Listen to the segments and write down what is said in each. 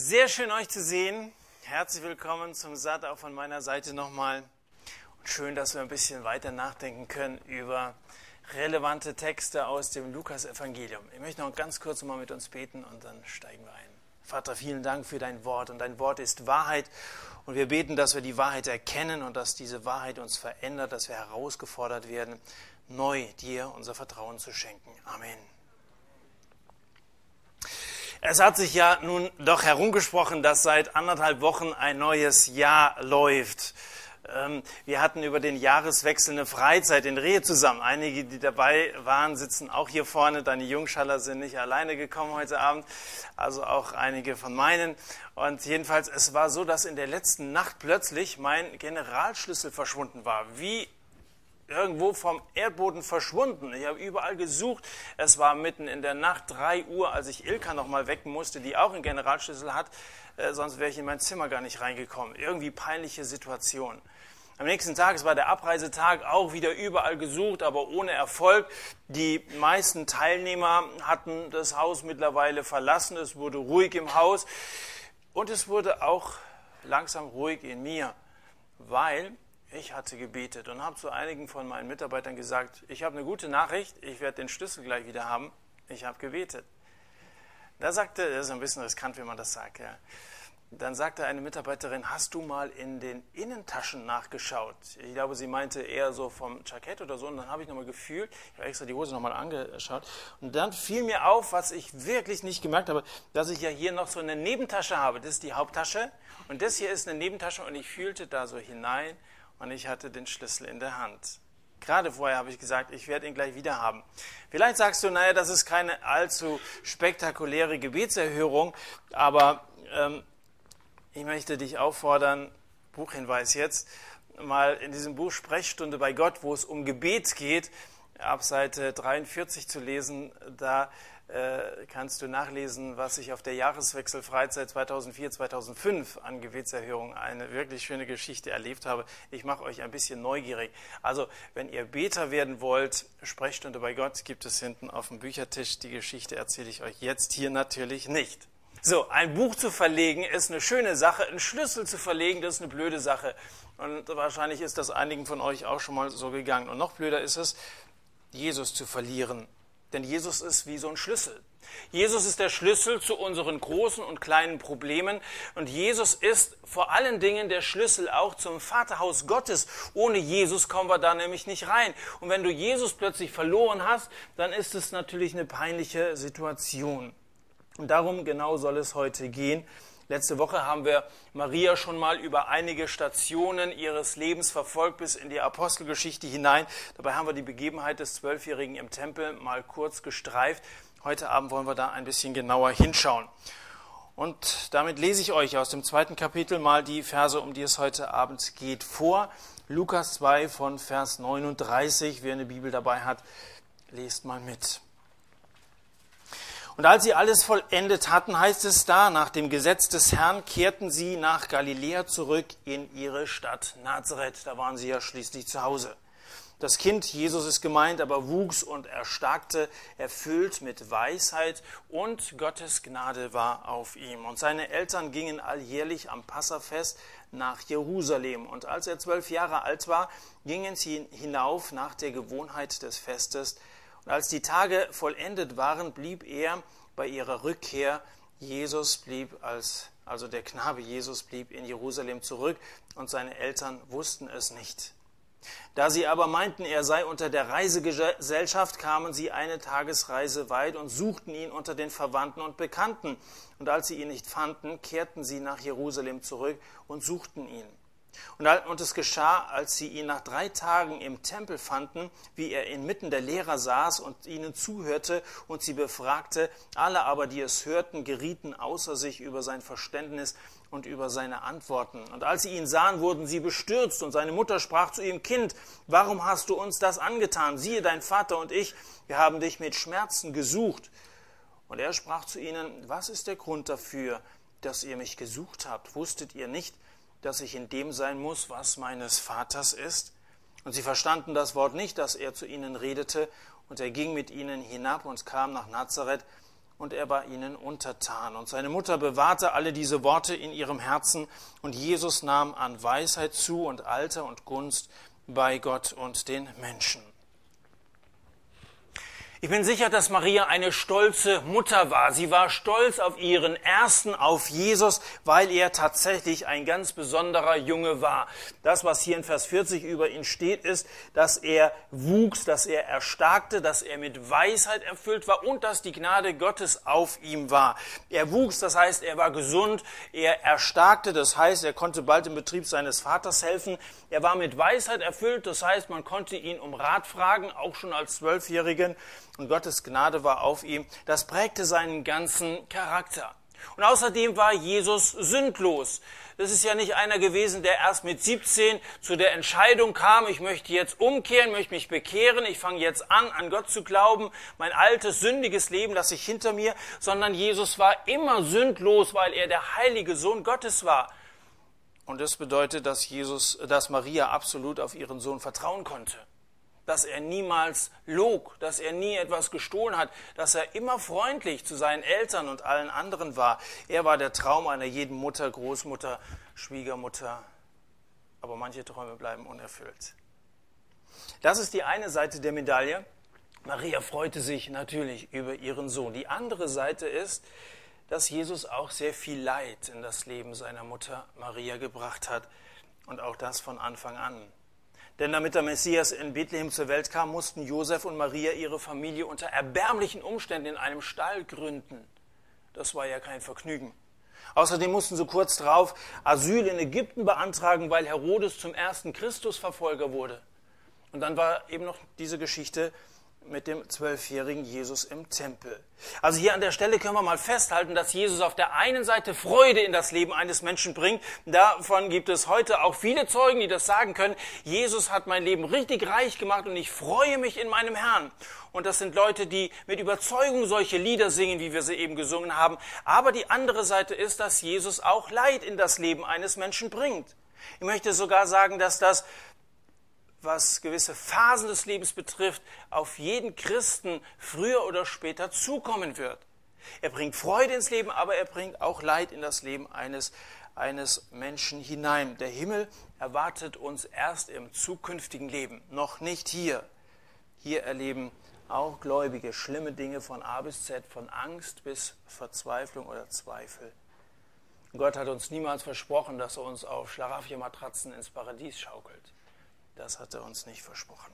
Sehr schön euch zu sehen. Herzlich willkommen zum Satt auch von meiner Seite nochmal. Und schön, dass wir ein bisschen weiter nachdenken können über relevante Texte aus dem Lukas-Evangelium. Ich möchte noch ganz kurz mal mit uns beten und dann steigen wir ein. Vater, vielen Dank für dein Wort und dein Wort ist Wahrheit. Und wir beten, dass wir die Wahrheit erkennen und dass diese Wahrheit uns verändert, dass wir herausgefordert werden, neu dir unser Vertrauen zu schenken. Amen. Es hat sich ja nun doch herumgesprochen, dass seit anderthalb Wochen ein neues Jahr läuft. Ähm, wir hatten über den Jahreswechsel eine Freizeit in Rehe zusammen. Einige, die dabei waren, sitzen auch hier vorne. Deine Jungschaller sind nicht alleine gekommen heute Abend, also auch einige von meinen. Und jedenfalls, es war so, dass in der letzten Nacht plötzlich mein Generalschlüssel verschwunden war. Wie irgendwo vom Erdboden verschwunden. Ich habe überall gesucht. Es war mitten in der Nacht, 3 Uhr, als ich Ilka noch mal wecken musste, die auch einen Generalschlüssel hat. Äh, sonst wäre ich in mein Zimmer gar nicht reingekommen. Irgendwie peinliche Situation. Am nächsten Tag, es war der Abreisetag, auch wieder überall gesucht, aber ohne Erfolg. Die meisten Teilnehmer hatten das Haus mittlerweile verlassen. Es wurde ruhig im Haus. Und es wurde auch langsam ruhig in mir, weil ich hatte gebetet und habe zu einigen von meinen Mitarbeitern gesagt, ich habe eine gute Nachricht, ich werde den Schlüssel gleich wieder haben, ich habe gebetet. Da sagte, das ist ein bisschen riskant, wenn man das sagt, ja. Dann sagte eine Mitarbeiterin, hast du mal in den Innentaschen nachgeschaut? Ich glaube, sie meinte eher so vom Jackett oder so. Und dann habe ich nochmal gefühlt, ich habe extra die Hose nochmal angeschaut. Und dann fiel mir auf, was ich wirklich nicht gemerkt habe, dass ich ja hier noch so eine Nebentasche habe. Das ist die Haupttasche. Und das hier ist eine Nebentasche. Und ich fühlte da so hinein und ich hatte den Schlüssel in der Hand. Gerade vorher habe ich gesagt, ich werde ihn gleich wieder haben. Vielleicht sagst du, naja, das ist keine allzu spektakuläre Gebetserhörung, aber ähm, ich möchte dich auffordern, Buchhinweis jetzt, mal in diesem Buch Sprechstunde bei Gott, wo es um Gebet geht, ab Seite 43 zu lesen. Da kannst du nachlesen, was ich auf der Jahreswechselfreizeit 2004-2005 an Gebetserhörung eine wirklich schöne Geschichte erlebt habe. Ich mache euch ein bisschen neugierig. Also, wenn ihr Beter werden wollt, Sprechstunde bei Gott gibt es hinten auf dem Büchertisch. Die Geschichte erzähle ich euch jetzt hier natürlich nicht. So, ein Buch zu verlegen ist eine schöne Sache, einen Schlüssel zu verlegen, das ist eine blöde Sache. Und wahrscheinlich ist das einigen von euch auch schon mal so gegangen. Und noch blöder ist es, Jesus zu verlieren. Denn Jesus ist wie so ein Schlüssel. Jesus ist der Schlüssel zu unseren großen und kleinen Problemen. Und Jesus ist vor allen Dingen der Schlüssel auch zum Vaterhaus Gottes. Ohne Jesus kommen wir da nämlich nicht rein. Und wenn du Jesus plötzlich verloren hast, dann ist es natürlich eine peinliche Situation. Und darum genau soll es heute gehen. Letzte Woche haben wir Maria schon mal über einige Stationen ihres Lebens verfolgt bis in die Apostelgeschichte hinein. Dabei haben wir die Begebenheit des Zwölfjährigen im Tempel mal kurz gestreift. Heute Abend wollen wir da ein bisschen genauer hinschauen. Und damit lese ich euch aus dem zweiten Kapitel mal die Verse, um die es heute Abend geht, vor. Lukas 2 von Vers 39. Wer eine Bibel dabei hat, lest mal mit. Und als sie alles vollendet hatten, heißt es da, nach dem Gesetz des Herrn kehrten sie nach Galiläa zurück in ihre Stadt Nazareth. Da waren sie ja schließlich zu Hause. Das Kind, Jesus ist gemeint, aber wuchs und erstarkte, erfüllt mit Weisheit und Gottes Gnade war auf ihm. Und seine Eltern gingen alljährlich am Passafest nach Jerusalem. Und als er zwölf Jahre alt war, gingen sie hinauf nach der Gewohnheit des Festes und als die Tage vollendet waren, blieb er bei ihrer Rückkehr. Jesus blieb als, also der Knabe Jesus blieb in Jerusalem zurück und seine Eltern wussten es nicht. Da sie aber meinten, er sei unter der Reisegesellschaft, kamen sie eine Tagesreise weit und suchten ihn unter den Verwandten und Bekannten. Und als sie ihn nicht fanden, kehrten sie nach Jerusalem zurück und suchten ihn. Und es geschah, als sie ihn nach drei Tagen im Tempel fanden, wie er inmitten der Lehrer saß und ihnen zuhörte und sie befragte. Alle aber, die es hörten, gerieten außer sich über sein Verständnis und über seine Antworten. Und als sie ihn sahen, wurden sie bestürzt und seine Mutter sprach zu ihm, Kind, warum hast du uns das angetan? Siehe, dein Vater und ich, wir haben dich mit Schmerzen gesucht. Und er sprach zu ihnen, was ist der Grund dafür, dass ihr mich gesucht habt? Wusstet ihr nicht, dass ich in dem sein muss, was meines Vaters ist? Und sie verstanden das Wort nicht, das er zu ihnen redete, und er ging mit ihnen hinab und kam nach Nazareth, und er war ihnen untertan. Und seine Mutter bewahrte alle diese Worte in ihrem Herzen und Jesus nahm an Weisheit zu und Alter und Gunst bei Gott und den Menschen. Ich bin sicher, dass Maria eine stolze Mutter war. Sie war stolz auf ihren ersten, auf Jesus, weil er tatsächlich ein ganz besonderer Junge war. Das, was hier in Vers 40 über ihn steht, ist, dass er wuchs, dass er erstarkte, dass er mit Weisheit erfüllt war und dass die Gnade Gottes auf ihm war. Er wuchs, das heißt, er war gesund, er erstarkte, das heißt, er konnte bald im Betrieb seines Vaters helfen. Er war mit Weisheit erfüllt, das heißt, man konnte ihn um Rat fragen, auch schon als Zwölfjährigen und Gottes Gnade war auf ihm. Das prägte seinen ganzen Charakter. Und außerdem war Jesus sündlos. Das ist ja nicht einer gewesen, der erst mit 17 zu der Entscheidung kam, ich möchte jetzt umkehren, möchte mich bekehren, ich fange jetzt an, an Gott zu glauben, mein altes, sündiges Leben lasse ich hinter mir, sondern Jesus war immer sündlos, weil er der heilige Sohn Gottes war. Und das bedeutet, dass Jesus, dass Maria absolut auf ihren Sohn vertrauen konnte dass er niemals log, dass er nie etwas gestohlen hat, dass er immer freundlich zu seinen Eltern und allen anderen war. Er war der Traum einer jeden Mutter, Großmutter, Schwiegermutter. Aber manche Träume bleiben unerfüllt. Das ist die eine Seite der Medaille. Maria freute sich natürlich über ihren Sohn. Die andere Seite ist, dass Jesus auch sehr viel Leid in das Leben seiner Mutter Maria gebracht hat. Und auch das von Anfang an. Denn damit der Messias in Bethlehem zur Welt kam, mussten Josef und Maria ihre Familie unter erbärmlichen Umständen in einem Stall gründen. Das war ja kein Vergnügen. Außerdem mussten sie kurz darauf Asyl in Ägypten beantragen, weil Herodes zum ersten Christusverfolger wurde. Und dann war eben noch diese Geschichte mit dem zwölfjährigen Jesus im Tempel. Also hier an der Stelle können wir mal festhalten, dass Jesus auf der einen Seite Freude in das Leben eines Menschen bringt. Davon gibt es heute auch viele Zeugen, die das sagen können. Jesus hat mein Leben richtig reich gemacht und ich freue mich in meinem Herrn. Und das sind Leute, die mit Überzeugung solche Lieder singen, wie wir sie eben gesungen haben. Aber die andere Seite ist, dass Jesus auch Leid in das Leben eines Menschen bringt. Ich möchte sogar sagen, dass das was gewisse Phasen des Lebens betrifft, auf jeden Christen früher oder später zukommen wird. Er bringt Freude ins Leben, aber er bringt auch Leid in das Leben eines, eines Menschen hinein. Der Himmel erwartet uns erst im zukünftigen Leben, noch nicht hier. Hier erleben auch Gläubige schlimme Dinge von A bis Z, von Angst bis Verzweiflung oder Zweifel. Gott hat uns niemals versprochen, dass er uns auf Schlaraffia-Matratzen ins Paradies schaukelt. Das hat er uns nicht versprochen.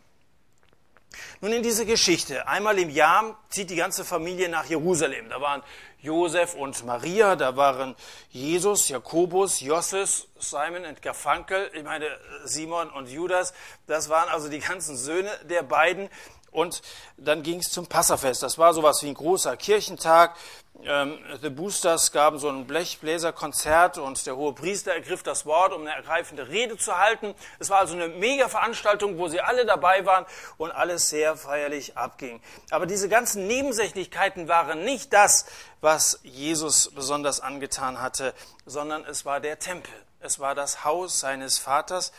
Nun in diese Geschichte. Einmal im Jahr zieht die ganze Familie nach Jerusalem. Da waren Josef und Maria, da waren Jesus, Jakobus, Josses, Simon und Garfunkel, ich meine Simon und Judas. Das waren also die ganzen Söhne der beiden. Und dann ging es zum Passafest. Das war sowas wie ein großer Kirchentag. Ähm, The Boosters gaben so ein Blechbläserkonzert und der hohe Priester ergriff das Wort, um eine ergreifende Rede zu halten. Es war also eine mega Veranstaltung, wo sie alle dabei waren und alles sehr feierlich abging. Aber diese ganzen Nebensächlichkeiten waren nicht das, was Jesus besonders angetan hatte, sondern es war der Tempel. Es war das Haus seines Vaters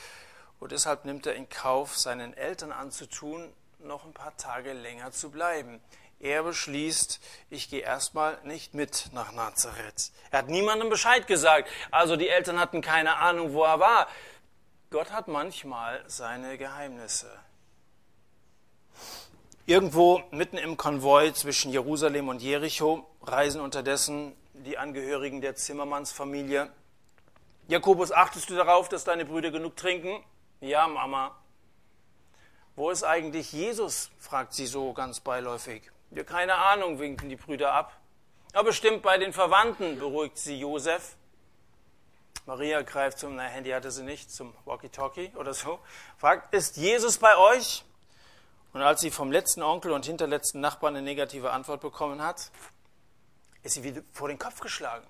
und deshalb nimmt er in Kauf, seinen Eltern anzutun, noch ein paar Tage länger zu bleiben. Er beschließt, ich gehe erstmal nicht mit nach Nazareth. Er hat niemandem Bescheid gesagt. Also die Eltern hatten keine Ahnung, wo er war. Gott hat manchmal seine Geheimnisse. Irgendwo mitten im Konvoi zwischen Jerusalem und Jericho reisen unterdessen die Angehörigen der Zimmermannsfamilie. Jakobus, achtest du darauf, dass deine Brüder genug trinken? Ja, Mama. Wo ist eigentlich Jesus? fragt sie so ganz beiläufig. Wir keine Ahnung, winken die Brüder ab. Aber bestimmt bei den Verwandten, beruhigt sie Josef. Maria greift zum, na, Handy hatte sie nicht, zum Walkie-Talkie oder so, fragt, ist Jesus bei euch? Und als sie vom letzten Onkel und hinterletzten Nachbarn eine negative Antwort bekommen hat, ist sie wieder vor den Kopf geschlagen.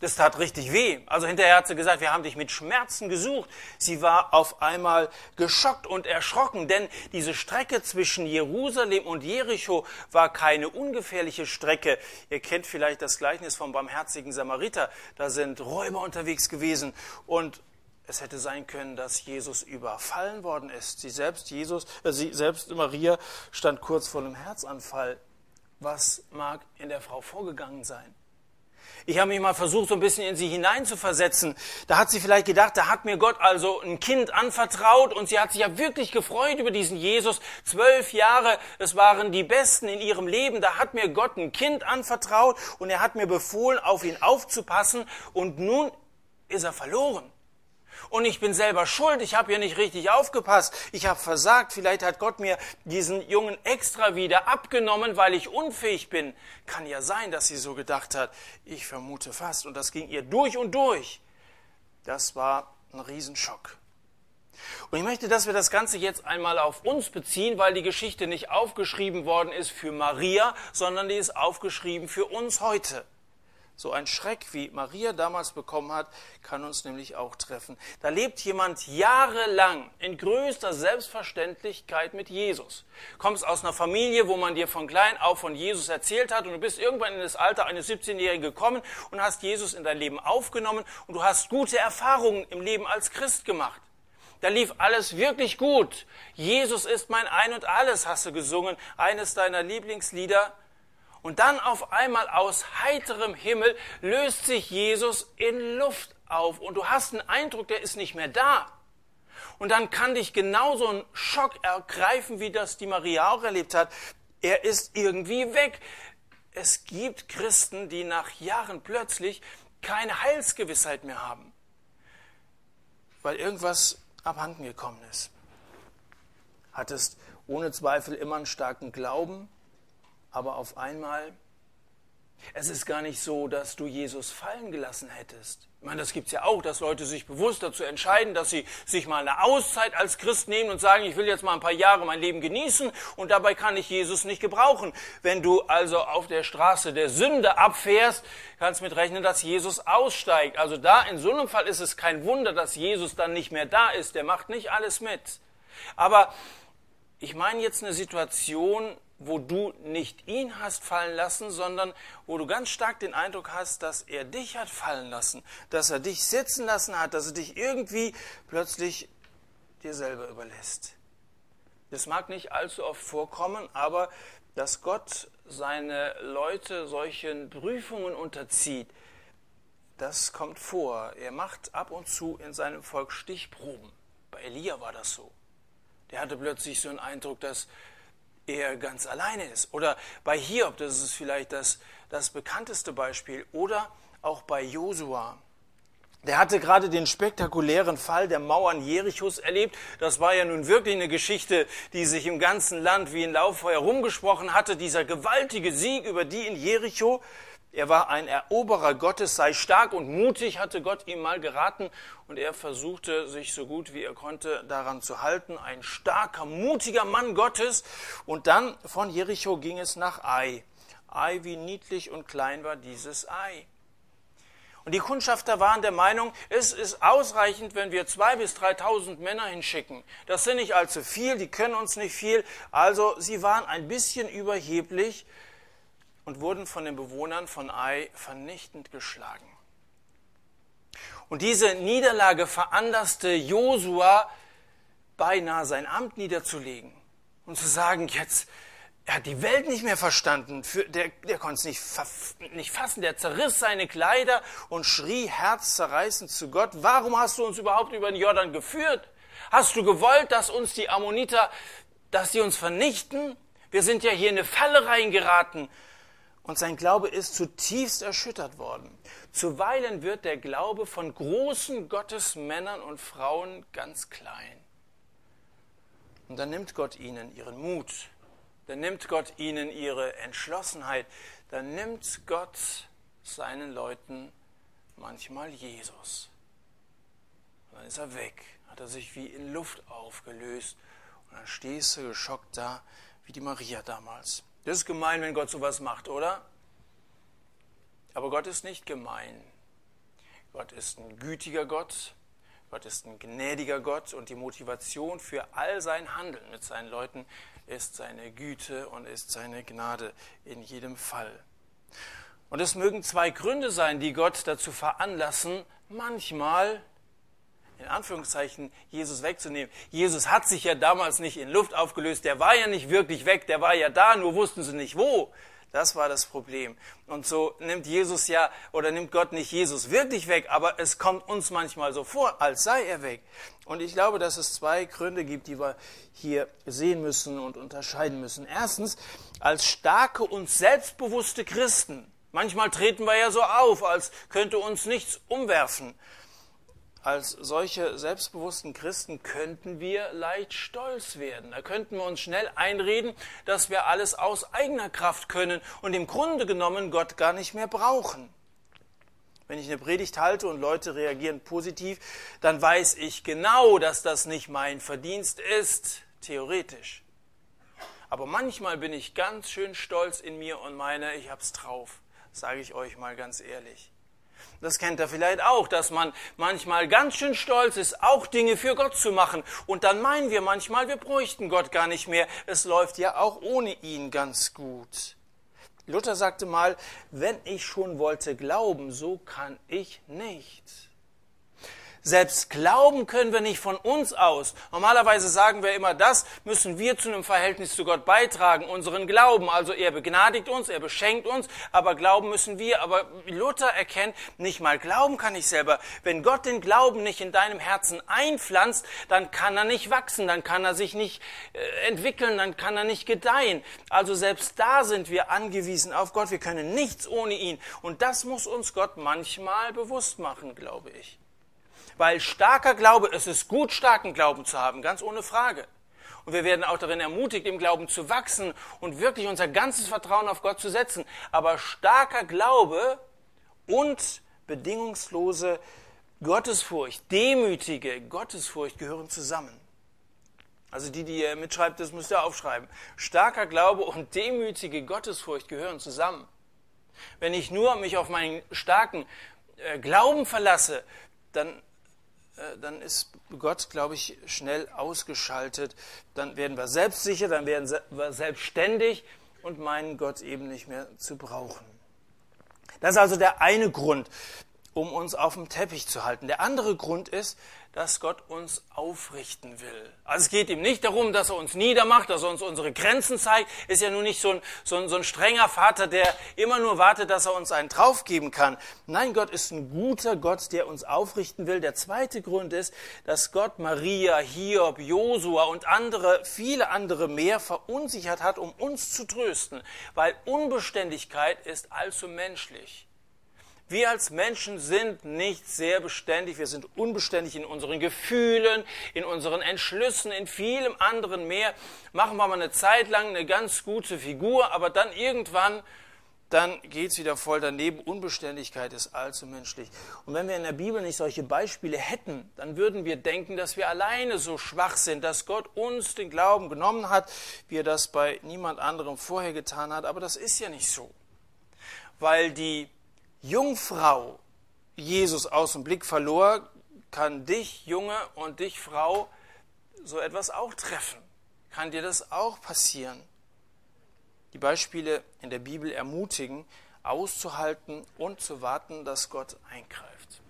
Das tat richtig weh. Also hinterher hat sie gesagt, wir haben dich mit Schmerzen gesucht. Sie war auf einmal geschockt und erschrocken, denn diese Strecke zwischen Jerusalem und Jericho war keine ungefährliche Strecke. Ihr kennt vielleicht das Gleichnis vom barmherzigen Samariter. Da sind Räuber unterwegs gewesen und es hätte sein können, dass Jesus überfallen worden ist. Sie selbst, Jesus, äh, sie selbst, Maria, stand kurz vor einem Herzanfall. Was mag in der Frau vorgegangen sein? Ich habe mich mal versucht, so ein bisschen in sie hineinzuversetzen. Da hat sie vielleicht gedacht, da hat mir Gott also ein Kind anvertraut und sie hat sich ja wirklich gefreut über diesen Jesus. Zwölf Jahre, es waren die besten in ihrem Leben. Da hat mir Gott ein Kind anvertraut und er hat mir befohlen, auf ihn aufzupassen und nun ist er verloren. Und ich bin selber schuld, ich habe hier nicht richtig aufgepasst, ich habe versagt, vielleicht hat Gott mir diesen Jungen extra wieder abgenommen, weil ich unfähig bin. Kann ja sein, dass sie so gedacht hat. Ich vermute fast. Und das ging ihr durch und durch. Das war ein Riesenschock. Und ich möchte, dass wir das Ganze jetzt einmal auf uns beziehen, weil die Geschichte nicht aufgeschrieben worden ist für Maria, sondern die ist aufgeschrieben für uns heute. So ein Schreck, wie Maria damals bekommen hat, kann uns nämlich auch treffen. Da lebt jemand jahrelang in größter Selbstverständlichkeit mit Jesus. Kommst aus einer Familie, wo man dir von klein auf von Jesus erzählt hat und du bist irgendwann in das Alter eines 17-Jährigen gekommen und hast Jesus in dein Leben aufgenommen und du hast gute Erfahrungen im Leben als Christ gemacht. Da lief alles wirklich gut. Jesus ist mein Ein und alles, hast du gesungen. Eines deiner Lieblingslieder. Und dann auf einmal aus heiterem Himmel löst sich Jesus in Luft auf und du hast den Eindruck, der ist nicht mehr da. Und dann kann dich genauso ein Schock ergreifen, wie das die Maria auch erlebt hat. Er ist irgendwie weg. Es gibt Christen, die nach Jahren plötzlich keine Heilsgewissheit mehr haben, weil irgendwas abhanden gekommen ist. Hattest ohne Zweifel immer einen starken Glauben, aber auf einmal, es ist gar nicht so, dass du Jesus fallen gelassen hättest. Ich meine, das gibt es ja auch, dass Leute sich bewusst dazu entscheiden, dass sie sich mal eine Auszeit als Christ nehmen und sagen, ich will jetzt mal ein paar Jahre mein Leben genießen und dabei kann ich Jesus nicht gebrauchen. Wenn du also auf der Straße der Sünde abfährst, kannst mit rechnen, dass Jesus aussteigt. Also da in so einem Fall ist es kein Wunder, dass Jesus dann nicht mehr da ist. Der macht nicht alles mit. Aber ich meine jetzt eine Situation, wo du nicht ihn hast fallen lassen, sondern wo du ganz stark den Eindruck hast, dass er dich hat fallen lassen, dass er dich sitzen lassen hat, dass er dich irgendwie plötzlich dir selber überlässt. Das mag nicht allzu oft vorkommen, aber dass Gott seine Leute solchen Prüfungen unterzieht, das kommt vor. Er macht ab und zu in seinem Volk Stichproben. Bei Elia war das so. Der hatte plötzlich so einen Eindruck, dass er ganz alleine ist. Oder bei Hiob, das ist vielleicht das, das bekannteste Beispiel. Oder auch bei Josua. Der hatte gerade den spektakulären Fall der Mauern Jerichos erlebt. Das war ja nun wirklich eine Geschichte, die sich im ganzen Land wie ein Lauffeuer rumgesprochen hatte. Dieser gewaltige Sieg über die in Jericho. Er war ein Eroberer Gottes, sei stark und mutig, hatte Gott ihm mal geraten und er versuchte sich so gut wie er konnte daran zu halten. Ein starker, mutiger Mann Gottes. Und dann von Jericho ging es nach Ai. Ai, wie niedlich und klein war dieses Ei. Und die Kundschafter waren der Meinung, es ist ausreichend, wenn wir zwei bis dreitausend Männer hinschicken. Das sind nicht allzu viel, die können uns nicht viel. Also sie waren ein bisschen überheblich und wurden von den Bewohnern von Ai vernichtend geschlagen. Und diese Niederlage veranlasste Josua beinahe sein Amt niederzulegen und zu sagen, jetzt, er hat die Welt nicht mehr verstanden, Für, der, der konnte es nicht, nicht fassen, der zerriss seine Kleider und schrie herzzerreißend zu Gott, warum hast du uns überhaupt über den Jordan geführt? Hast du gewollt, dass uns die Ammoniter, dass sie uns vernichten? Wir sind ja hier in eine Falle reingeraten. Und sein Glaube ist zutiefst erschüttert worden. Zuweilen wird der Glaube von großen Gottesmännern und Frauen ganz klein. Und dann nimmt Gott ihnen ihren Mut, dann nimmt Gott ihnen ihre Entschlossenheit, dann nimmt Gott seinen Leuten manchmal Jesus. Und dann ist er weg, hat er sich wie in Luft aufgelöst und dann stehst du geschockt da, wie die Maria damals. Das ist gemein, wenn Gott sowas macht, oder? Aber Gott ist nicht gemein. Gott ist ein gütiger Gott. Gott ist ein gnädiger Gott und die Motivation für all sein Handeln mit seinen Leuten ist seine Güte und ist seine Gnade in jedem Fall. Und es mögen zwei Gründe sein, die Gott dazu veranlassen, manchmal in Anführungszeichen Jesus wegzunehmen. Jesus hat sich ja damals nicht in Luft aufgelöst, der war ja nicht wirklich weg, der war ja da, nur wussten sie nicht wo. Das war das Problem. Und so nimmt Jesus ja, oder nimmt Gott nicht Jesus wirklich weg, aber es kommt uns manchmal so vor, als sei er weg. Und ich glaube, dass es zwei Gründe gibt, die wir hier sehen müssen und unterscheiden müssen. Erstens, als starke und selbstbewusste Christen. Manchmal treten wir ja so auf, als könnte uns nichts umwerfen als solche selbstbewussten Christen könnten wir leicht stolz werden. Da könnten wir uns schnell einreden, dass wir alles aus eigener Kraft können und im Grunde genommen Gott gar nicht mehr brauchen. Wenn ich eine Predigt halte und Leute reagieren positiv, dann weiß ich genau, dass das nicht mein Verdienst ist, theoretisch. Aber manchmal bin ich ganz schön stolz in mir und meine, ich hab's drauf, sage ich euch mal ganz ehrlich. Das kennt er vielleicht auch, dass man manchmal ganz schön stolz ist, auch Dinge für Gott zu machen. Und dann meinen wir manchmal, wir bräuchten Gott gar nicht mehr. Es läuft ja auch ohne ihn ganz gut. Luther sagte mal, wenn ich schon wollte glauben, so kann ich nicht. Selbst glauben können wir nicht von uns aus. Normalerweise sagen wir immer, das müssen wir zu einem Verhältnis zu Gott beitragen, unseren Glauben. Also er begnadigt uns, er beschenkt uns, aber glauben müssen wir. Aber Luther erkennt, nicht mal glauben kann ich selber. Wenn Gott den Glauben nicht in deinem Herzen einpflanzt, dann kann er nicht wachsen, dann kann er sich nicht äh, entwickeln, dann kann er nicht gedeihen. Also selbst da sind wir angewiesen auf Gott. Wir können nichts ohne ihn. Und das muss uns Gott manchmal bewusst machen, glaube ich. Weil starker Glaube, es ist gut, starken Glauben zu haben, ganz ohne Frage. Und wir werden auch darin ermutigt, im Glauben zu wachsen und wirklich unser ganzes Vertrauen auf Gott zu setzen. Aber starker Glaube und bedingungslose Gottesfurcht, demütige Gottesfurcht gehören zusammen. Also die, die ihr mitschreibt, das müsst ihr aufschreiben. Starker Glaube und demütige Gottesfurcht gehören zusammen. Wenn ich nur mich auf meinen starken äh, Glauben verlasse, dann dann ist Gott, glaube ich, schnell ausgeschaltet. Dann werden wir selbstsicher, dann werden wir selbstständig und meinen Gott eben nicht mehr zu brauchen. Das ist also der eine Grund, um uns auf dem Teppich zu halten. Der andere Grund ist, dass Gott uns aufrichten will. Also es geht ihm nicht darum, dass er uns niedermacht, dass er uns unsere Grenzen zeigt. Ist ja nun nicht so ein, so ein, so ein strenger Vater, der immer nur wartet, dass er uns einen draufgeben kann. Nein, Gott ist ein guter Gott, der uns aufrichten will. Der zweite Grund ist, dass Gott Maria, Hiob, Josua und andere, viele andere mehr verunsichert hat, um uns zu trösten. Weil Unbeständigkeit ist allzu menschlich. Wir als Menschen sind nicht sehr beständig, wir sind unbeständig in unseren Gefühlen, in unseren Entschlüssen, in vielem anderen mehr. Machen wir mal eine Zeit lang eine ganz gute Figur, aber dann irgendwann, dann geht es wieder voll daneben. Unbeständigkeit ist allzu menschlich. Und wenn wir in der Bibel nicht solche Beispiele hätten, dann würden wir denken, dass wir alleine so schwach sind, dass Gott uns den Glauben genommen hat, wie er das bei niemand anderem vorher getan hat. Aber das ist ja nicht so. Weil die Jungfrau Jesus aus dem Blick verlor, kann dich, Junge, und dich, Frau, so etwas auch treffen. Kann dir das auch passieren? Die Beispiele in der Bibel ermutigen, auszuhalten und zu warten, dass Gott eingreift.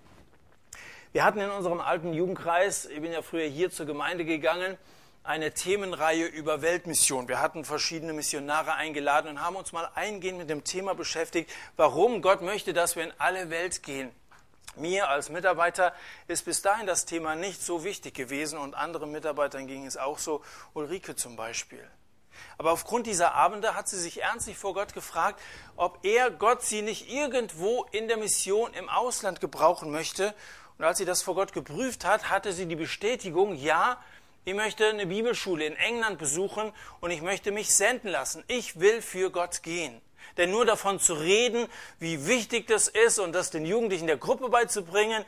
Wir hatten in unserem alten Jugendkreis, ich bin ja früher hier zur Gemeinde gegangen, eine Themenreihe über Weltmission. Wir hatten verschiedene Missionare eingeladen und haben uns mal eingehend mit dem Thema beschäftigt, warum Gott möchte, dass wir in alle Welt gehen. Mir als Mitarbeiter ist bis dahin das Thema nicht so wichtig gewesen und anderen Mitarbeitern ging es auch so, Ulrike zum Beispiel. Aber aufgrund dieser Abende hat sie sich ernstlich vor Gott gefragt, ob er Gott sie nicht irgendwo in der Mission im Ausland gebrauchen möchte. Und als sie das vor Gott geprüft hat, hatte sie die Bestätigung, ja, ich möchte eine Bibelschule in England besuchen und ich möchte mich senden lassen. Ich will für Gott gehen. Denn nur davon zu reden, wie wichtig das ist und das den Jugendlichen der Gruppe beizubringen,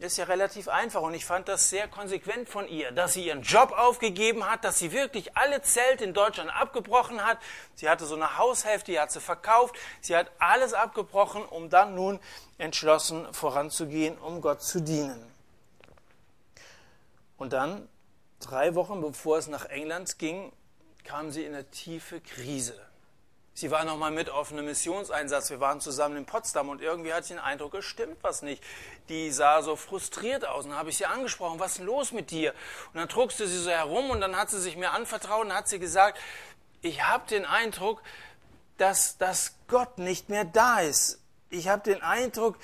ist ja relativ einfach. Und ich fand das sehr konsequent von ihr, dass sie ihren Job aufgegeben hat, dass sie wirklich alle Zelte in Deutschland abgebrochen hat. Sie hatte so eine Haushälfte, die hat sie verkauft. Sie hat alles abgebrochen, um dann nun entschlossen voranzugehen, um Gott zu dienen. Und dann Drei Wochen bevor es nach England ging, kam sie in eine tiefe Krise. Sie war noch mal mit auf einem Missionseinsatz. Wir waren zusammen in Potsdam und irgendwie hatte ich den Eindruck, es stimmt was nicht. Die sah so frustriert aus. Und dann habe ich sie angesprochen, was ist denn los mit dir? Und dann druckste sie so herum und dann hat sie sich mir anvertraut und hat sie gesagt, ich habe den Eindruck, dass, dass Gott nicht mehr da ist. Ich habe den Eindruck,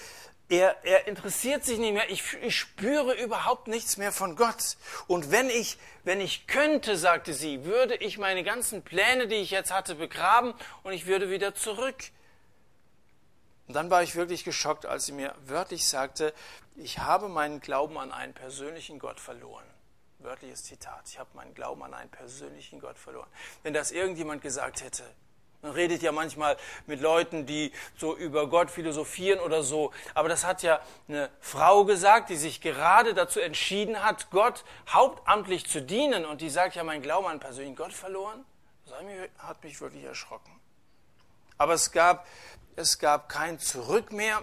er, er interessiert sich nicht mehr. Ich, ich spüre überhaupt nichts mehr von Gott. Und wenn ich, wenn ich könnte, sagte sie, würde ich meine ganzen Pläne, die ich jetzt hatte, begraben und ich würde wieder zurück. Und dann war ich wirklich geschockt, als sie mir wörtlich sagte, ich habe meinen Glauben an einen persönlichen Gott verloren. Wörtliches Zitat. Ich habe meinen Glauben an einen persönlichen Gott verloren. Wenn das irgendjemand gesagt hätte, man redet ja manchmal mit Leuten, die so über Gott philosophieren oder so. Aber das hat ja eine Frau gesagt, die sich gerade dazu entschieden hat, Gott hauptamtlich zu dienen. Und die sagt ja, mein Glauben an persönlichen Gott verloren. Das hat mich wirklich erschrocken. Aber es gab, es gab kein Zurück mehr.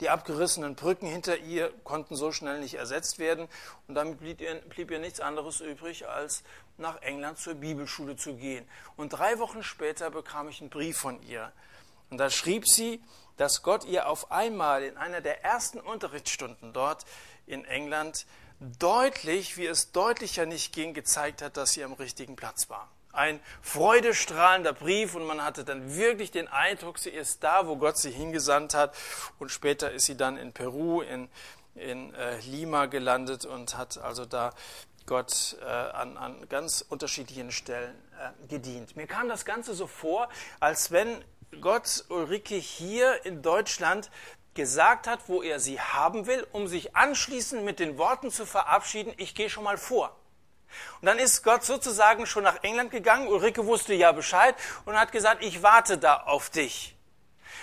Die abgerissenen Brücken hinter ihr konnten so schnell nicht ersetzt werden und damit blieb ihr, blieb ihr nichts anderes übrig, als nach England zur Bibelschule zu gehen. Und drei Wochen später bekam ich einen Brief von ihr. Und da schrieb sie, dass Gott ihr auf einmal in einer der ersten Unterrichtsstunden dort in England deutlich, wie es deutlicher nicht ging, gezeigt hat, dass sie am richtigen Platz war ein freudestrahlender Brief und man hatte dann wirklich den Eindruck, sie ist da, wo Gott sie hingesandt hat. Und später ist sie dann in Peru, in, in äh, Lima gelandet und hat also da Gott äh, an, an ganz unterschiedlichen Stellen äh, gedient. Mir kam das Ganze so vor, als wenn Gott Ulrike hier in Deutschland gesagt hat, wo er sie haben will, um sich anschließend mit den Worten zu verabschieden, ich gehe schon mal vor. Und dann ist Gott sozusagen schon nach England gegangen. Ulrike wusste ja Bescheid und hat gesagt, ich warte da auf dich.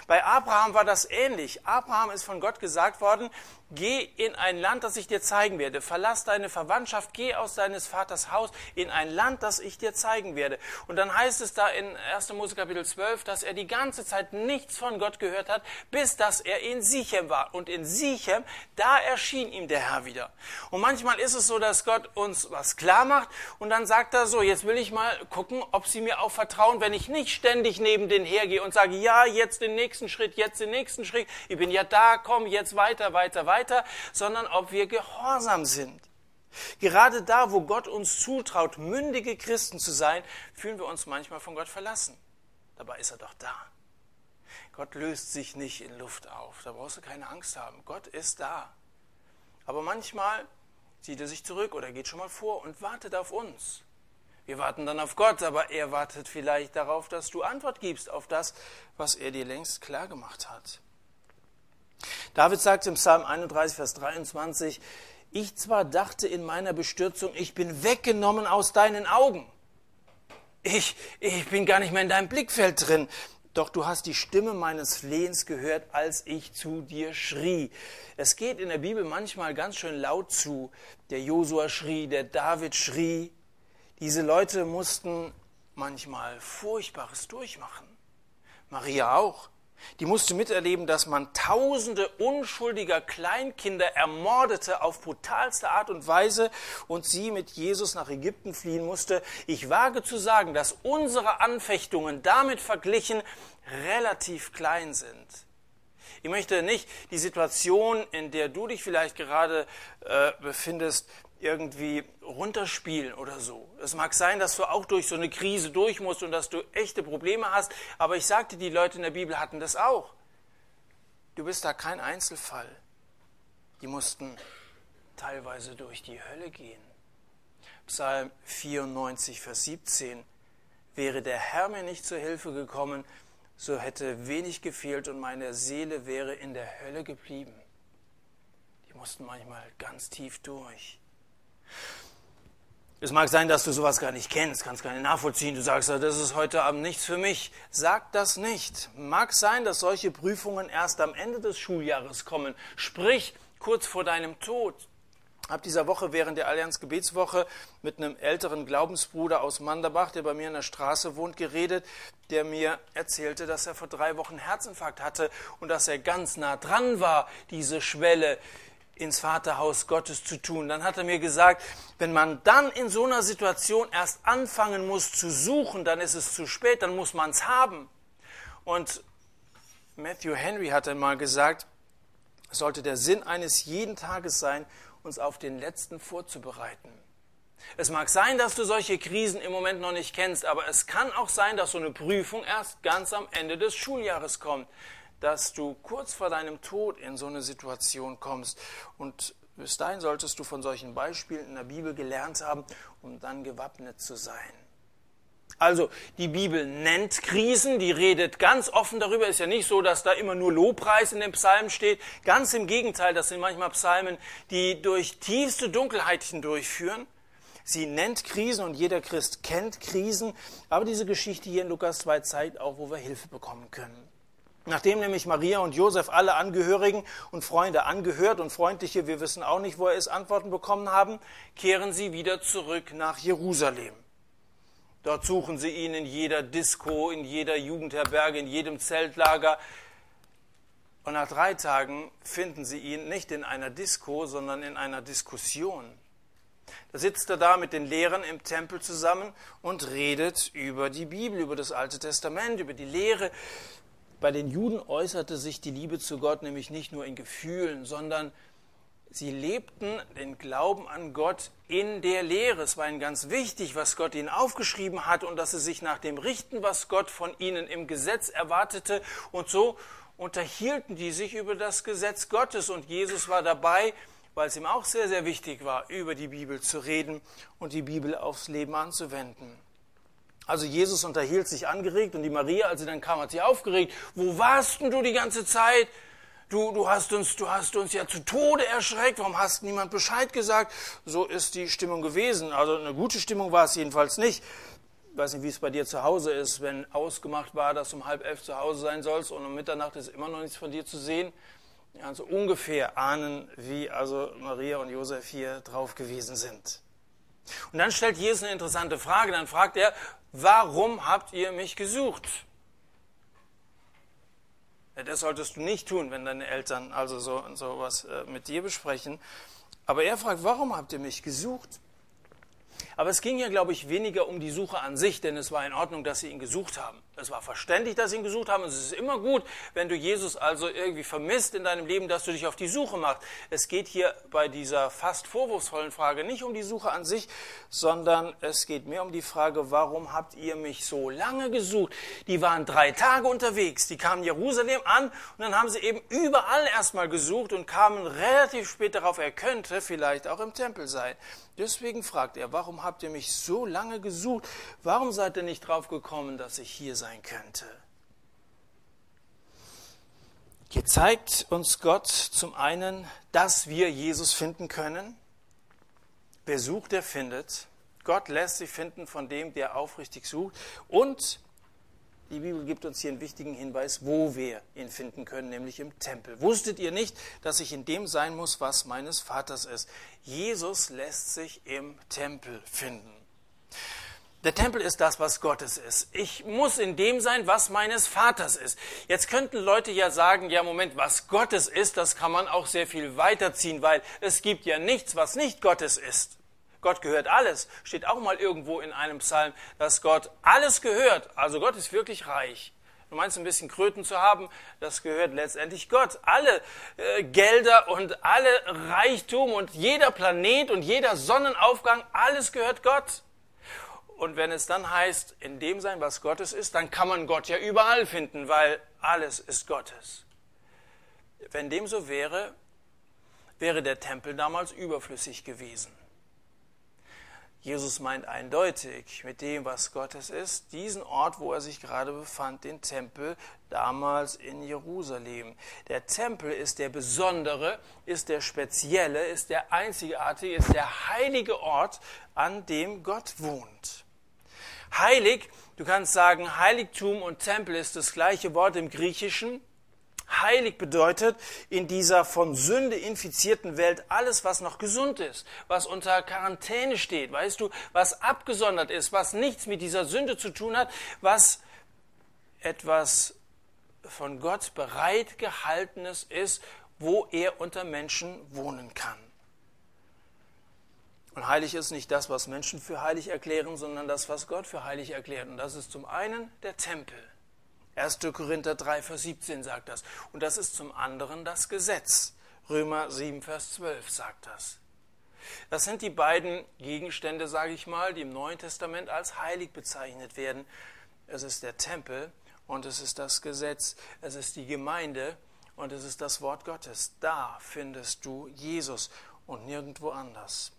Bei Abraham war das ähnlich. Abraham ist von Gott gesagt worden, geh in ein Land, das ich dir zeigen werde. Verlass deine Verwandtschaft, geh aus deines Vaters Haus in ein Land, das ich dir zeigen werde. Und dann heißt es da in 1. Mose Kapitel 12, dass er die ganze Zeit nichts von Gott gehört hat, bis dass er in Sichem war. Und in Sichem, da erschien ihm der Herr wieder. Und manchmal ist es so, dass Gott uns was klar macht und dann sagt er so, jetzt will ich mal gucken, ob sie mir auch vertrauen, wenn ich nicht ständig neben denen hergehe und sage, ja, jetzt den nächsten Schritt, jetzt den nächsten Schritt, ich bin ja da, komm, jetzt weiter, weiter, weiter weiter, sondern ob wir gehorsam sind. Gerade da, wo Gott uns zutraut, mündige Christen zu sein, fühlen wir uns manchmal von Gott verlassen. Dabei ist er doch da. Gott löst sich nicht in Luft auf. Da brauchst du keine Angst haben. Gott ist da. Aber manchmal zieht er sich zurück oder geht schon mal vor und wartet auf uns. Wir warten dann auf Gott, aber er wartet vielleicht darauf, dass du Antwort gibst auf das, was er dir längst klar gemacht hat. David sagt im Psalm 31, Vers 23, ich zwar dachte in meiner Bestürzung, ich bin weggenommen aus deinen Augen. Ich, ich bin gar nicht mehr in deinem Blickfeld drin. Doch du hast die Stimme meines Flehens gehört, als ich zu dir schrie. Es geht in der Bibel manchmal ganz schön laut zu. Der Josua schrie, der David schrie. Diese Leute mussten manchmal Furchtbares durchmachen. Maria auch. Die musste miterleben, dass man tausende unschuldiger Kleinkinder ermordete auf brutalste Art und Weise und sie mit Jesus nach Ägypten fliehen musste. Ich wage zu sagen, dass unsere Anfechtungen damit verglichen relativ klein sind. Ich möchte nicht die Situation, in der du dich vielleicht gerade äh, befindest, irgendwie runterspielen oder so. Es mag sein, dass du auch durch so eine Krise durch musst und dass du echte Probleme hast, aber ich sagte, die Leute in der Bibel hatten das auch. Du bist da kein Einzelfall. Die mussten teilweise durch die Hölle gehen. Psalm 94, Vers 17. Wäre der Herr mir nicht zur Hilfe gekommen, so hätte wenig gefehlt und meine Seele wäre in der Hölle geblieben. Die mussten manchmal ganz tief durch. Es mag sein, dass du sowas gar nicht kennst, kannst gar nicht nachvollziehen. Du sagst, das ist heute Abend nichts für mich. Sag das nicht. Mag sein, dass solche Prüfungen erst am Ende des Schuljahres kommen. Sprich kurz vor deinem Tod. Habe dieser Woche während der Allianz Gebetswoche mit einem älteren Glaubensbruder aus Manderbach, der bei mir in der Straße wohnt, geredet, der mir erzählte, dass er vor drei Wochen Herzinfarkt hatte und dass er ganz nah dran war, diese Schwelle ins Vaterhaus Gottes zu tun. Dann hat er mir gesagt, wenn man dann in so einer Situation erst anfangen muss zu suchen, dann ist es zu spät, dann muss man es haben. Und Matthew Henry hat einmal gesagt, es sollte der Sinn eines jeden Tages sein, uns auf den letzten vorzubereiten. Es mag sein, dass du solche Krisen im Moment noch nicht kennst, aber es kann auch sein, dass so eine Prüfung erst ganz am Ende des Schuljahres kommt, dass du kurz vor deinem Tod in so eine Situation kommst. Und bis dahin solltest du von solchen Beispielen in der Bibel gelernt haben, um dann gewappnet zu sein. Also die Bibel nennt Krisen, die redet ganz offen darüber. Ist ja nicht so, dass da immer nur Lobpreis in den Psalmen steht. Ganz im Gegenteil, das sind manchmal Psalmen, die durch tiefste Dunkelheit hindurchführen. Sie nennt Krisen und jeder Christ kennt Krisen. Aber diese Geschichte hier in Lukas 2 zeigt auch, wo wir Hilfe bekommen können. Nachdem nämlich Maria und Josef alle Angehörigen und Freunde angehört und freundliche, wir wissen auch nicht, wo er ist, Antworten bekommen haben, kehren sie wieder zurück nach Jerusalem. Dort suchen sie ihn in jeder Disco, in jeder Jugendherberge, in jedem Zeltlager. Und nach drei Tagen finden sie ihn nicht in einer Disco, sondern in einer Diskussion. Da sitzt er da mit den Lehrern im Tempel zusammen und redet über die Bibel, über das Alte Testament, über die Lehre. Bei den Juden äußerte sich die Liebe zu Gott nämlich nicht nur in Gefühlen, sondern sie lebten den Glauben an Gott in der Lehre. Es war ihnen ganz wichtig, was Gott ihnen aufgeschrieben hat und dass sie sich nach dem richten, was Gott von ihnen im Gesetz erwartete. Und so unterhielten die sich über das Gesetz Gottes und Jesus war dabei, weil es ihm auch sehr, sehr wichtig war, über die Bibel zu reden und die Bibel aufs Leben anzuwenden. Also Jesus unterhielt sich angeregt und die Maria, als sie dann kam, hat sie aufgeregt. Wo warst denn du die ganze Zeit? Du, du, hast uns, du hast uns ja zu Tode erschreckt. Warum hast niemand Bescheid gesagt? So ist die Stimmung gewesen. Also eine gute Stimmung war es jedenfalls nicht. Ich weiß nicht, wie es bei dir zu Hause ist, wenn ausgemacht war, dass du um halb elf zu Hause sein sollst und um Mitternacht ist immer noch nichts von dir zu sehen. Ja, also ungefähr ahnen, wie also Maria und Josef hier drauf gewesen sind. Und dann stellt Jesus eine interessante Frage. Dann fragt er, warum habt ihr mich gesucht? Ja, das solltest du nicht tun, wenn deine Eltern also so, so was äh, mit dir besprechen. Aber er fragt, warum habt ihr mich gesucht? Aber es ging ja, glaube ich, weniger um die Suche an sich, denn es war in Ordnung, dass sie ihn gesucht haben. Es war verständlich, dass sie ihn gesucht haben. Und es ist immer gut, wenn du Jesus also irgendwie vermisst in deinem Leben, dass du dich auf die Suche machst. Es geht hier bei dieser fast vorwurfsvollen Frage nicht um die Suche an sich, sondern es geht mehr um die Frage, warum habt ihr mich so lange gesucht? Die waren drei Tage unterwegs. Die kamen Jerusalem an und dann haben sie eben überall erstmal gesucht und kamen relativ spät darauf, er könnte vielleicht auch im Tempel sein. Deswegen fragt er, warum habt ihr mich so lange gesucht? Warum seid ihr nicht drauf gekommen, dass ich hier sein könnte? Hier zeigt uns Gott zum einen, dass wir Jesus finden können. Wer sucht, der findet. Gott lässt sich finden von dem, der aufrichtig sucht. Und die Bibel gibt uns hier einen wichtigen Hinweis, wo wir ihn finden können, nämlich im Tempel. Wusstet ihr nicht, dass ich in dem sein muss, was meines Vaters ist? Jesus lässt sich im Tempel finden. Der Tempel ist das, was Gottes ist. Ich muss in dem sein, was meines Vaters ist. Jetzt könnten Leute ja sagen, ja Moment, was Gottes ist, das kann man auch sehr viel weiterziehen, weil es gibt ja nichts, was nicht Gottes ist. Gott gehört alles. Steht auch mal irgendwo in einem Psalm, dass Gott alles gehört. Also Gott ist wirklich reich. Du meinst, ein bisschen Kröten zu haben, das gehört letztendlich Gott. Alle äh, Gelder und alle Reichtum und jeder Planet und jeder Sonnenaufgang, alles gehört Gott. Und wenn es dann heißt, in dem sein, was Gottes ist, dann kann man Gott ja überall finden, weil alles ist Gottes. Wenn dem so wäre, wäre der Tempel damals überflüssig gewesen. Jesus meint eindeutig mit dem, was Gottes ist, diesen Ort, wo er sich gerade befand, den Tempel, damals in Jerusalem. Der Tempel ist der besondere, ist der spezielle, ist der einzigartige, ist der heilige Ort, an dem Gott wohnt. Heilig, du kannst sagen, Heiligtum und Tempel ist das gleiche Wort im Griechischen. Heilig bedeutet in dieser von Sünde infizierten Welt alles, was noch gesund ist, was unter Quarantäne steht, weißt du, was abgesondert ist, was nichts mit dieser Sünde zu tun hat, was etwas von Gott bereitgehaltenes ist, wo er unter Menschen wohnen kann. Und heilig ist nicht das, was Menschen für heilig erklären, sondern das, was Gott für heilig erklärt. Und das ist zum einen der Tempel. 1. Korinther 3, Vers 17 sagt das. Und das ist zum anderen das Gesetz. Römer 7, Vers 12 sagt das. Das sind die beiden Gegenstände, sage ich mal, die im Neuen Testament als heilig bezeichnet werden. Es ist der Tempel und es ist das Gesetz, es ist die Gemeinde und es ist das Wort Gottes. Da findest du Jesus und nirgendwo anders.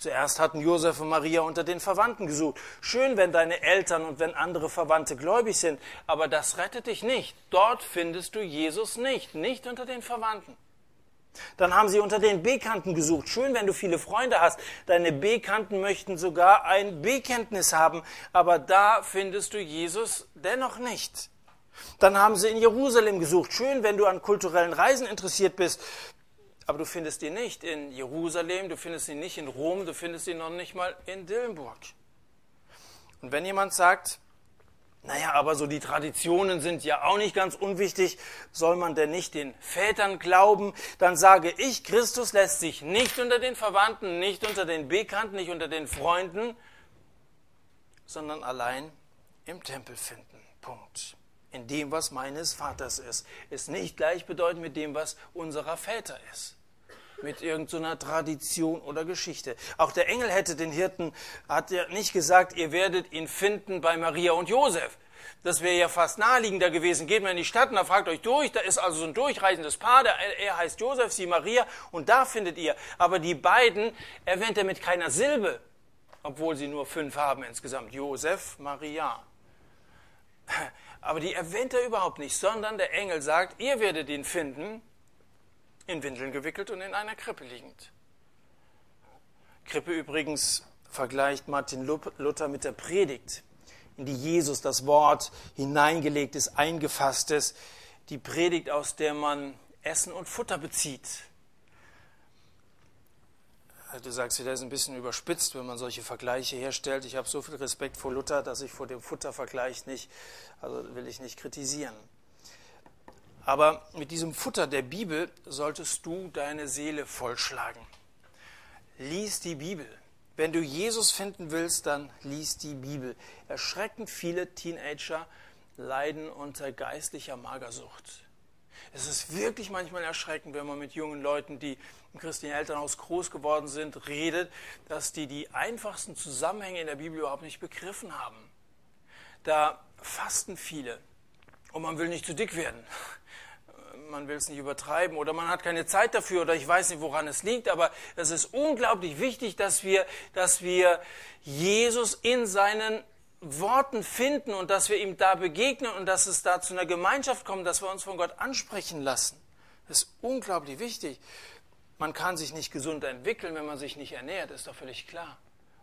Zuerst hatten Josef und Maria unter den Verwandten gesucht. Schön, wenn deine Eltern und wenn andere Verwandte gläubig sind, aber das rettet dich nicht. Dort findest du Jesus nicht, nicht unter den Verwandten. Dann haben sie unter den Bekannten gesucht. Schön, wenn du viele Freunde hast. Deine Bekannten möchten sogar ein Bekenntnis haben, aber da findest du Jesus dennoch nicht. Dann haben sie in Jerusalem gesucht. Schön, wenn du an kulturellen Reisen interessiert bist, aber du findest ihn nicht in Jerusalem, du findest ihn nicht in Rom, du findest ihn noch nicht mal in Dillenburg. Und wenn jemand sagt, naja, aber so die Traditionen sind ja auch nicht ganz unwichtig. Soll man denn nicht den Vätern glauben? Dann sage ich, Christus lässt sich nicht unter den Verwandten, nicht unter den Bekannten, nicht unter den Freunden, sondern allein im Tempel finden. Punkt. In dem, was meines Vaters ist. Ist nicht gleichbedeutend mit dem, was unserer Väter ist mit irgendeiner Tradition oder Geschichte. Auch der Engel hätte den Hirten, hat ja nicht gesagt, ihr werdet ihn finden bei Maria und Josef. Das wäre ja fast naheliegender gewesen. Geht mal in die Stadt und da fragt euch durch. Da ist also so ein durchreisendes Paar. Der, er heißt Josef, sie Maria. Und da findet ihr. Aber die beiden erwähnt er mit keiner Silbe. Obwohl sie nur fünf haben insgesamt. Josef, Maria. Aber die erwähnt er überhaupt nicht. Sondern der Engel sagt, ihr werdet ihn finden in Windeln gewickelt und in einer Krippe liegend. Krippe übrigens vergleicht Martin Luther mit der Predigt, in die Jesus das Wort hineingelegt ist, eingefasst ist, die Predigt, aus der man Essen und Futter bezieht. Du sagst, das ist ein bisschen überspitzt, wenn man solche Vergleiche herstellt. Ich habe so viel Respekt vor Luther, dass ich vor dem Futtervergleich nicht, also will ich nicht kritisieren. Aber mit diesem Futter der Bibel solltest du deine Seele vollschlagen. Lies die Bibel. Wenn du Jesus finden willst, dann lies die Bibel. Erschreckend viele Teenager leiden unter geistlicher Magersucht. Es ist wirklich manchmal erschreckend, wenn man mit jungen Leuten, die im christlichen Elternhaus groß geworden sind, redet, dass die die einfachsten Zusammenhänge in der Bibel überhaupt nicht begriffen haben. Da fasten viele und man will nicht zu dick werden man will es nicht übertreiben oder man hat keine Zeit dafür oder ich weiß nicht, woran es liegt, aber es ist unglaublich wichtig, dass wir, dass wir Jesus in seinen Worten finden und dass wir ihm da begegnen und dass es da zu einer Gemeinschaft kommt, dass wir uns von Gott ansprechen lassen. Das ist unglaublich wichtig. Man kann sich nicht gesund entwickeln, wenn man sich nicht ernährt, ist doch völlig klar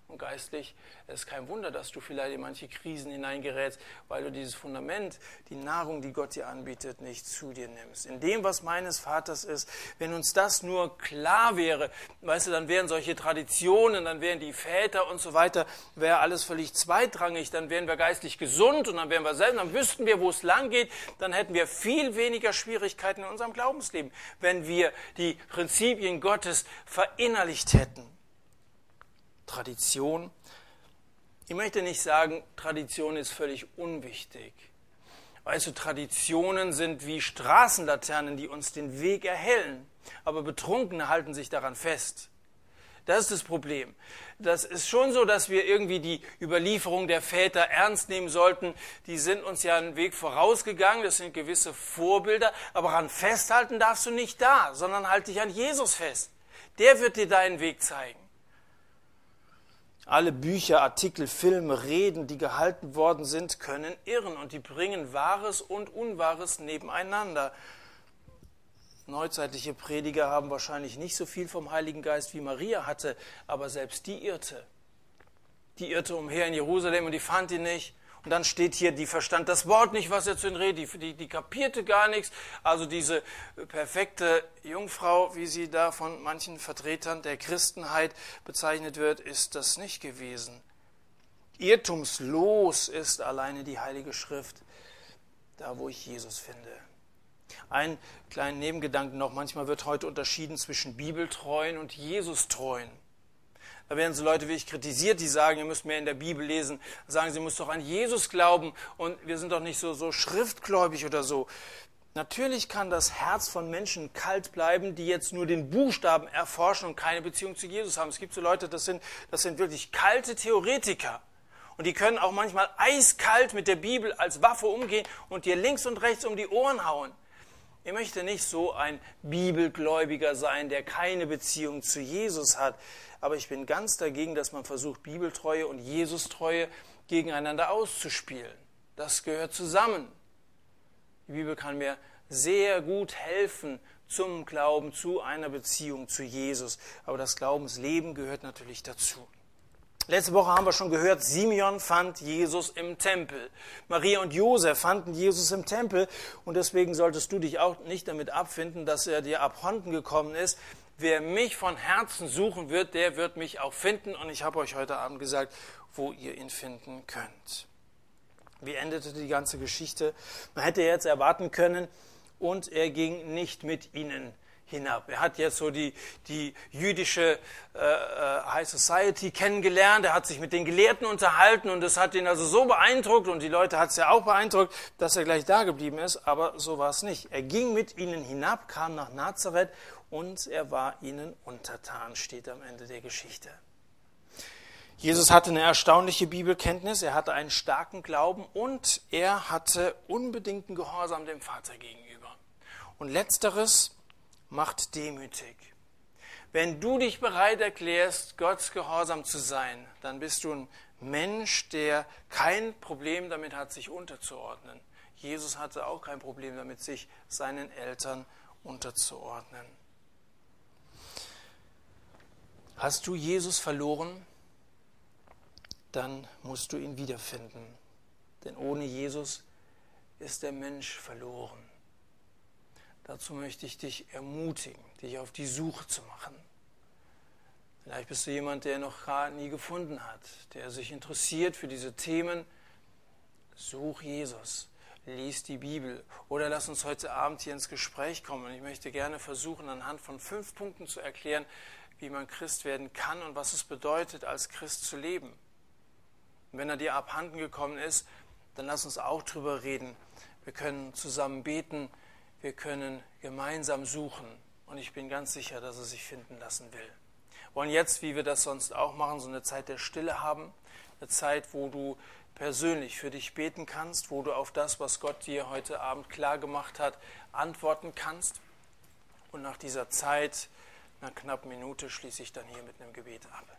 und geistlich. Es ist kein Wunder, dass du vielleicht in manche Krisen hineingerätst, weil du dieses Fundament, die Nahrung, die Gott dir anbietet, nicht zu dir nimmst. In dem, was meines Vaters ist, wenn uns das nur klar wäre, weißt du, dann wären solche Traditionen, dann wären die Väter und so weiter, wäre alles völlig zweitrangig, dann wären wir geistlich gesund und dann wären wir selbst, dann wüssten wir, wo es lang geht, dann hätten wir viel weniger Schwierigkeiten in unserem Glaubensleben, wenn wir die Prinzipien Gottes verinnerlicht hätten. Tradition. Ich möchte nicht sagen, Tradition ist völlig unwichtig. Weißt du, Traditionen sind wie Straßenlaternen, die uns den Weg erhellen. Aber Betrunkene halten sich daran fest. Das ist das Problem. Das ist schon so, dass wir irgendwie die Überlieferung der Väter ernst nehmen sollten. Die sind uns ja einen Weg vorausgegangen. Das sind gewisse Vorbilder. Aber daran festhalten darfst du nicht da, sondern halt dich an Jesus fest. Der wird dir deinen Weg zeigen. Alle Bücher, Artikel, Filme, Reden, die gehalten worden sind, können irren und die bringen Wahres und Unwahres nebeneinander. Neuzeitliche Prediger haben wahrscheinlich nicht so viel vom Heiligen Geist wie Maria hatte, aber selbst die irrte. Die irrte umher in Jerusalem und die fand ihn nicht. Und dann steht hier, die verstand das Wort nicht, was er zu ihnen redet, die, die, die kapierte gar nichts. Also diese perfekte Jungfrau, wie sie da von manchen Vertretern der Christenheit bezeichnet wird, ist das nicht gewesen. Irrtumslos ist alleine die Heilige Schrift, da wo ich Jesus finde. Ein kleinen Nebengedanken noch, manchmal wird heute unterschieden zwischen Bibeltreuen und Jesus-Treuen. Da werden so Leute wie ich kritisiert, die sagen, ihr müsst mehr in der Bibel lesen, sagen, sie müsst doch an Jesus glauben und wir sind doch nicht so, so schriftgläubig oder so. Natürlich kann das Herz von Menschen kalt bleiben, die jetzt nur den Buchstaben erforschen und keine Beziehung zu Jesus haben. Es gibt so Leute, das sind, das sind wirklich kalte Theoretiker. Und die können auch manchmal eiskalt mit der Bibel als Waffe umgehen und dir links und rechts um die Ohren hauen. Ich möchte nicht so ein Bibelgläubiger sein, der keine Beziehung zu Jesus hat. Aber ich bin ganz dagegen, dass man versucht, Bibeltreue und Jesustreue gegeneinander auszuspielen. Das gehört zusammen. Die Bibel kann mir sehr gut helfen zum Glauben, zu einer Beziehung zu Jesus. Aber das Glaubensleben gehört natürlich dazu. Letzte Woche haben wir schon gehört, Simeon fand Jesus im Tempel. Maria und Josef fanden Jesus im Tempel. Und deswegen solltest du dich auch nicht damit abfinden, dass er dir abhanden gekommen ist. Wer mich von Herzen suchen wird, der wird mich auch finden. Und ich habe euch heute Abend gesagt, wo ihr ihn finden könnt. Wie endete die ganze Geschichte? Man hätte jetzt erwarten können, und er ging nicht mit ihnen hinab. Er hat jetzt so die, die jüdische äh, äh, High Society kennengelernt, er hat sich mit den Gelehrten unterhalten und das hat ihn also so beeindruckt und die Leute hat es ja auch beeindruckt, dass er gleich da geblieben ist, aber so war es nicht. Er ging mit ihnen hinab, kam nach Nazareth und er war ihnen untertan, steht am Ende der Geschichte. Jesus hatte eine erstaunliche Bibelkenntnis, er hatte einen starken Glauben und er hatte unbedingten Gehorsam dem Vater gegenüber. Und letzteres macht demütig. Wenn du dich bereit erklärst, Gottes Gehorsam zu sein, dann bist du ein Mensch, der kein Problem damit hat, sich unterzuordnen. Jesus hatte auch kein Problem damit, sich seinen Eltern unterzuordnen. Hast du Jesus verloren? dann musst du ihn wiederfinden. Denn ohne Jesus ist der Mensch verloren. Dazu möchte ich dich ermutigen, dich auf die Suche zu machen. Vielleicht bist du jemand, der noch gar nie gefunden hat, der sich interessiert für diese Themen. Such Jesus, lies die Bibel oder lass uns heute Abend hier ins Gespräch kommen. Ich möchte gerne versuchen, anhand von fünf Punkten zu erklären, wie man Christ werden kann und was es bedeutet, als Christ zu leben. Und wenn er dir abhanden gekommen ist, dann lass uns auch drüber reden. Wir können zusammen beten, wir können gemeinsam suchen und ich bin ganz sicher, dass er sich finden lassen will. Wir wollen jetzt, wie wir das sonst auch machen, so eine Zeit der Stille haben, eine Zeit, wo du persönlich für dich beten kannst, wo du auf das, was Gott dir heute Abend klar gemacht hat, antworten kannst. Und nach dieser Zeit, einer knappen Minute, schließe ich dann hier mit einem Gebet ab.